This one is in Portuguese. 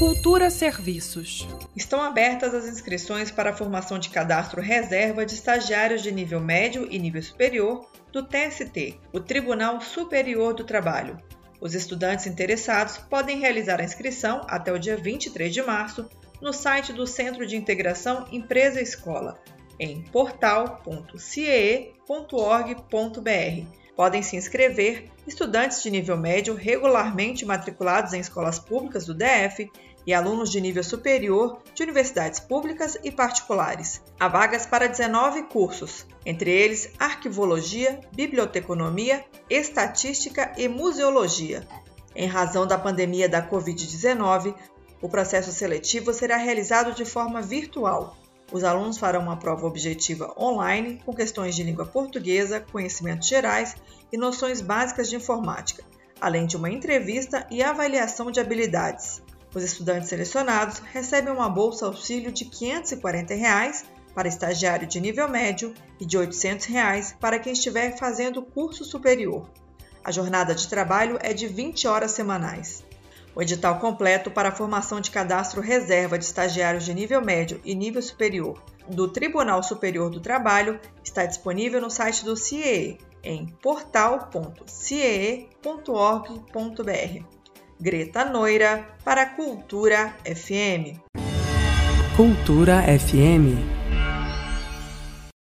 Cultura Serviços. Estão abertas as inscrições para a formação de cadastro reserva de estagiários de nível médio e nível superior do TST, o Tribunal Superior do Trabalho. Os estudantes interessados podem realizar a inscrição até o dia 23 de março no site do Centro de Integração Empresa Escola, em portal.ciee.org.br Podem se inscrever estudantes de nível médio regularmente matriculados em escolas públicas do DF e alunos de nível superior de universidades públicas e particulares. Há vagas para 19 cursos, entre eles arquivologia, biblioteconomia, estatística e museologia. Em razão da pandemia da Covid-19, o processo seletivo será realizado de forma virtual. Os alunos farão uma prova objetiva online com questões de língua portuguesa, conhecimentos gerais e noções básicas de informática, além de uma entrevista e avaliação de habilidades. Os estudantes selecionados recebem uma bolsa auxílio de 540 reais para estagiário de nível médio e de 800 reais para quem estiver fazendo curso superior. A jornada de trabalho é de 20 horas semanais. O edital completo para a formação de cadastro reserva de estagiários de nível médio e nível superior do Tribunal Superior do Trabalho está disponível no site do CIE em portal.ciee.org.br. Greta Noira para Cultura FM. Cultura FM